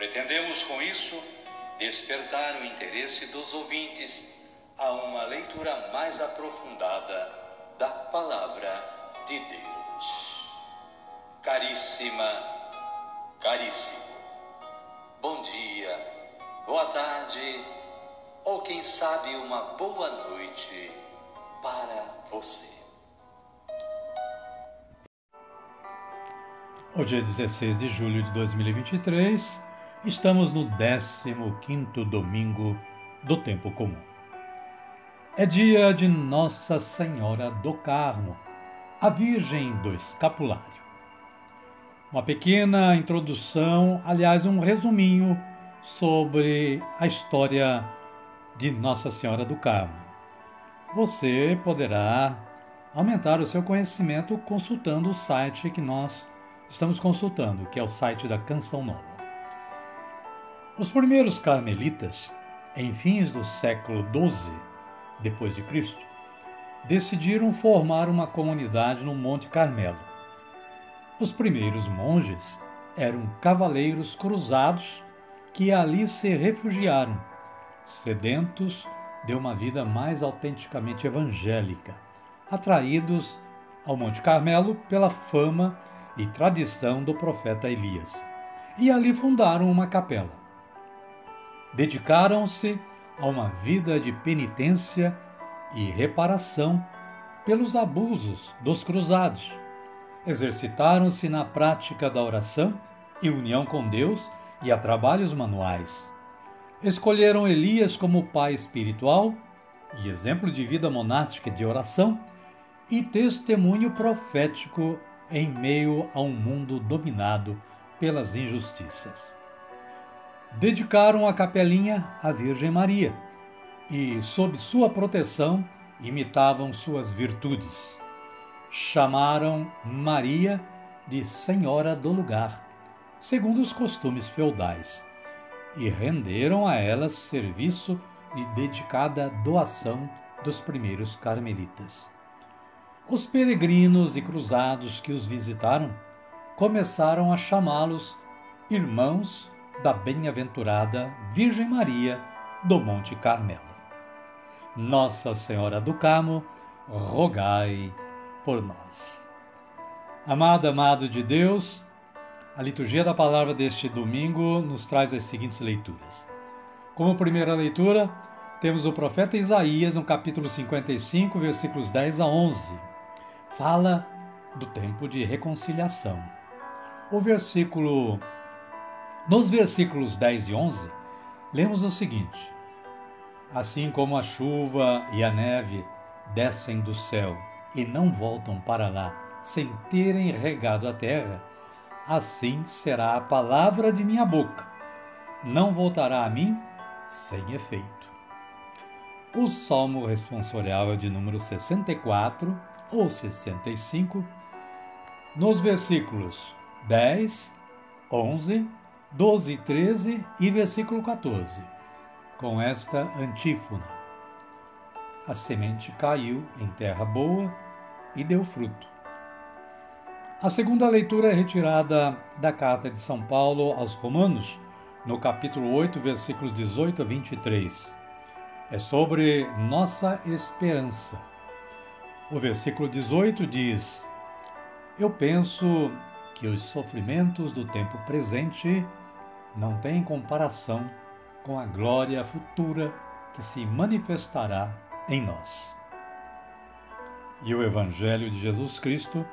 Pretendemos com isso despertar o interesse dos ouvintes a uma leitura mais aprofundada da Palavra de Deus. Caríssima, caríssimo, bom dia, boa tarde ou quem sabe uma boa noite para você. Hoje é 16 de julho de 2023 Estamos no 15º domingo do tempo comum. É dia de Nossa Senhora do Carmo, a Virgem do Escapulário. Uma pequena introdução, aliás, um resuminho sobre a história de Nossa Senhora do Carmo. Você poderá aumentar o seu conhecimento consultando o site que nós estamos consultando, que é o site da Canção Nova. Os primeiros carmelitas, em fins do século XII depois de Cristo, decidiram formar uma comunidade no Monte Carmelo. Os primeiros monges eram cavaleiros cruzados que ali se refugiaram, sedentos de uma vida mais autenticamente evangélica, atraídos ao Monte Carmelo pela fama e tradição do profeta Elias. E ali fundaram uma capela dedicaram-se a uma vida de penitência e reparação pelos abusos dos cruzados. Exercitaram-se na prática da oração e união com Deus e a trabalhos manuais. Escolheram Elias como pai espiritual e exemplo de vida monástica de oração e testemunho profético em meio a um mundo dominado pelas injustiças dedicaram a capelinha à Virgem Maria e, sob sua proteção, imitavam suas virtudes. Chamaram Maria de Senhora do Lugar, segundo os costumes feudais, e renderam a ela serviço de dedicada doação dos primeiros carmelitas. Os peregrinos e cruzados que os visitaram começaram a chamá-los irmãos da bem-aventurada Virgem Maria do Monte Carmelo. Nossa Senhora do Carmo, rogai por nós. Amado, amado de Deus, a liturgia da palavra deste domingo nos traz as seguintes leituras. Como primeira leitura, temos o profeta Isaías no capítulo 55, versículos 10 a 11. Fala do tempo de reconciliação. O versículo nos versículos 10 e 11, lemos o seguinte: Assim como a chuva e a neve descem do céu e não voltam para lá sem terem regado a terra, assim será a palavra de minha boca. Não voltará a mim sem efeito. O Salmo responsorial é de número 64 ou 65, nos versículos 10, 11 12 e 13 e versículo 14, com esta antífona: A semente caiu em terra boa e deu fruto. A segunda leitura é retirada da carta de São Paulo aos Romanos, no capítulo 8, versículos 18 a 23. É sobre nossa esperança. O versículo 18 diz: Eu penso que os sofrimentos do tempo presente não tem comparação com a glória futura que se manifestará em nós. E o Evangelho de Jesus Cristo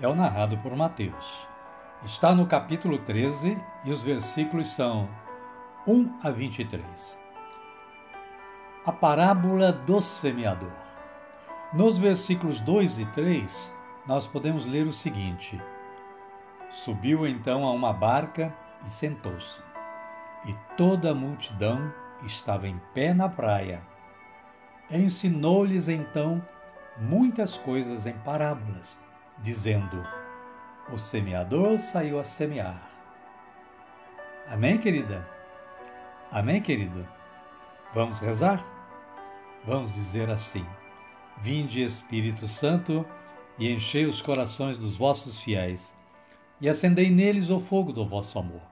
é o narrado por Mateus. Está no capítulo 13 e os versículos são 1 a 23. A parábola do semeador. Nos versículos 2 e 3, nós podemos ler o seguinte: Subiu então a uma barca e sentou-se. e toda a multidão estava em pé na praia. Ensinou-lhes então muitas coisas em parábolas, dizendo: O semeador saiu a semear. Amém, querida? Amém, querido? Vamos rezar? Vamos dizer assim: Vinde, Espírito Santo, e enchei os corações dos vossos fiéis, e acendei neles o fogo do vosso amor.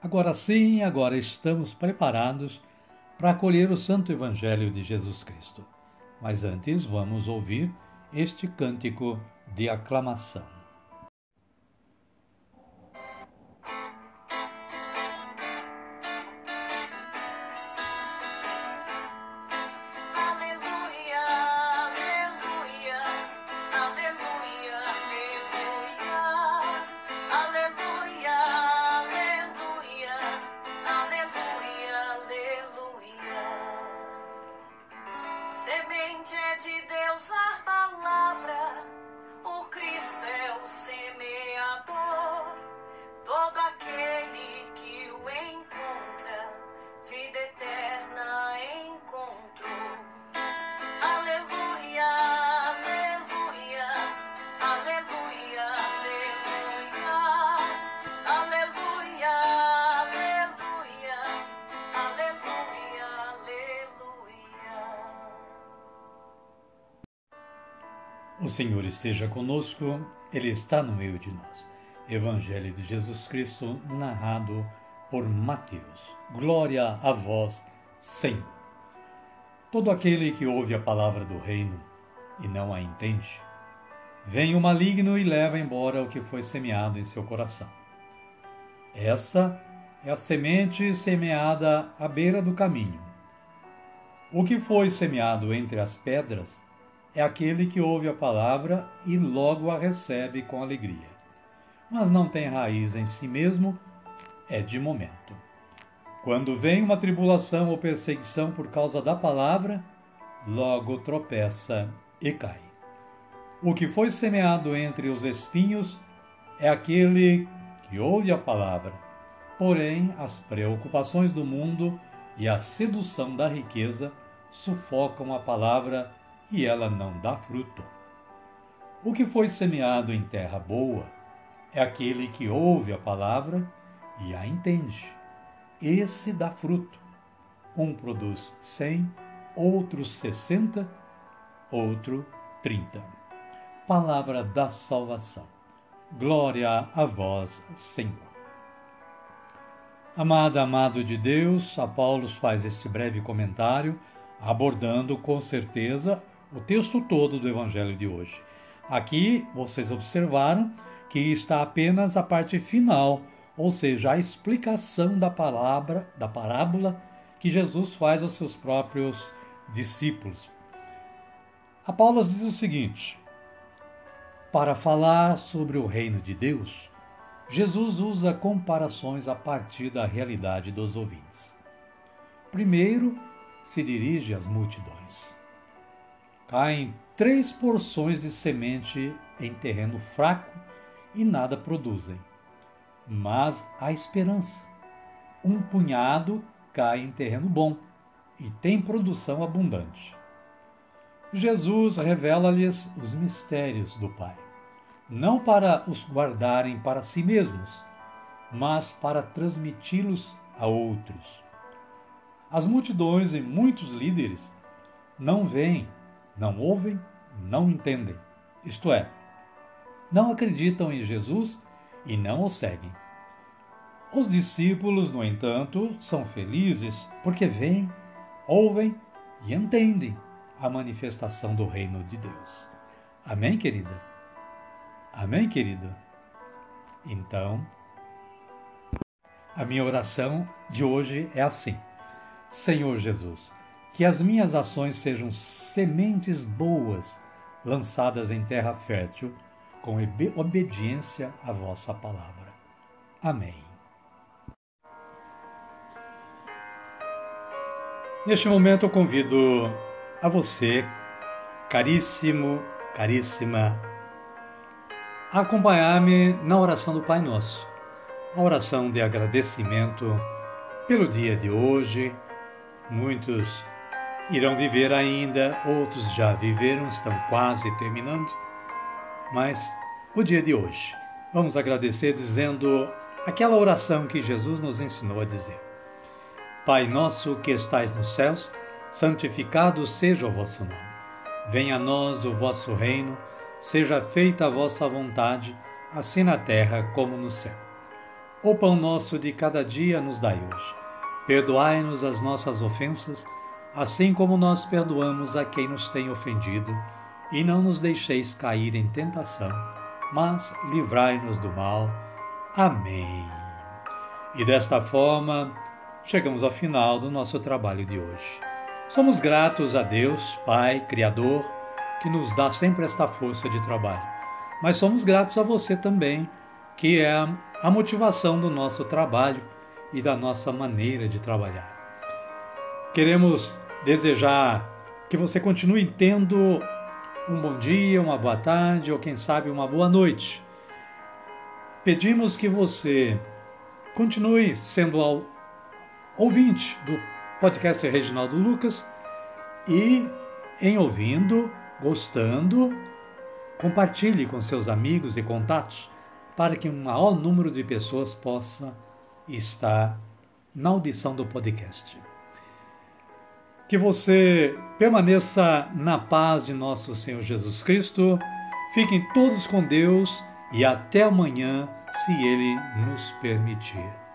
Agora sim, agora estamos preparados para acolher o Santo Evangelho de Jesus Cristo. Mas antes vamos ouvir este cântico de aclamação. de Deus a O Senhor esteja conosco, Ele está no meio de nós. Evangelho de Jesus Cristo, narrado por Mateus. Glória a vós, Senhor. Todo aquele que ouve a palavra do reino e não a entende, vem o maligno e leva embora o que foi semeado em seu coração. Essa é a semente semeada à beira do caminho. O que foi semeado entre as pedras é aquele que ouve a palavra e logo a recebe com alegria. Mas não tem raiz em si mesmo, é de momento. Quando vem uma tribulação ou perseguição por causa da palavra, logo tropeça e cai. O que foi semeado entre os espinhos é aquele que ouve a palavra, porém as preocupações do mundo e a sedução da riqueza sufocam a palavra e ela não dá fruto. O que foi semeado em terra boa é aquele que ouve a palavra e a entende. Esse dá fruto. Um produz cem, outro sessenta, outro trinta. Palavra da salvação. Glória a vós, Senhor. Amada, amado de Deus, a Paulo faz esse breve comentário, abordando com certeza o texto todo do Evangelho de hoje. Aqui vocês observaram que está apenas a parte final, ou seja, a explicação da palavra, da parábola que Jesus faz aos seus próprios discípulos. A Paulo diz o seguinte: para falar sobre o reino de Deus, Jesus usa comparações a partir da realidade dos ouvintes. Primeiro, se dirige às multidões caem três porções de semente em terreno fraco e nada produzem. Mas há esperança. Um punhado cai em terreno bom e tem produção abundante. Jesus revela-lhes os mistérios do Pai, não para os guardarem para si mesmos, mas para transmiti-los a outros. As multidões e muitos líderes não veem não ouvem, não entendem. Isto é, não acreditam em Jesus e não o seguem. Os discípulos, no entanto, são felizes porque veem, ouvem e entendem a manifestação do reino de Deus. Amém, querida? Amém, querido? Então, a minha oração de hoje é assim: Senhor Jesus, que as minhas ações sejam sementes boas lançadas em terra fértil, com obediência à vossa palavra. Amém. Neste momento eu convido a você, caríssimo, caríssima, a acompanhar-me na oração do Pai Nosso, a oração de agradecimento pelo dia de hoje. Muitos irão viver ainda, outros já viveram, estão quase terminando. Mas o dia de hoje, vamos agradecer dizendo aquela oração que Jesus nos ensinou a dizer. Pai nosso que estais nos céus, santificado seja o vosso nome. Venha a nós o vosso reino, seja feita a vossa vontade, assim na terra como no céu. O pão nosso de cada dia nos dai hoje. Perdoai-nos as nossas ofensas, assim como nós perdoamos a quem nos tem ofendido, e não nos deixeis cair em tentação, mas livrai-nos do mal. Amém. E desta forma, chegamos ao final do nosso trabalho de hoje. Somos gratos a Deus, Pai, Criador, que nos dá sempre esta força de trabalho. Mas somos gratos a você também, que é a motivação do nosso trabalho e da nossa maneira de trabalhar. Queremos desejar que você continue tendo um bom dia, uma boa tarde ou quem sabe uma boa noite. Pedimos que você continue sendo ao ouvinte do podcast Reginaldo Lucas e em ouvindo, gostando, compartilhe com seus amigos e contatos para que um maior número de pessoas possa estar na audição do podcast. Que você permaneça na paz de nosso Senhor Jesus Cristo. Fiquem todos com Deus e até amanhã, se Ele nos permitir.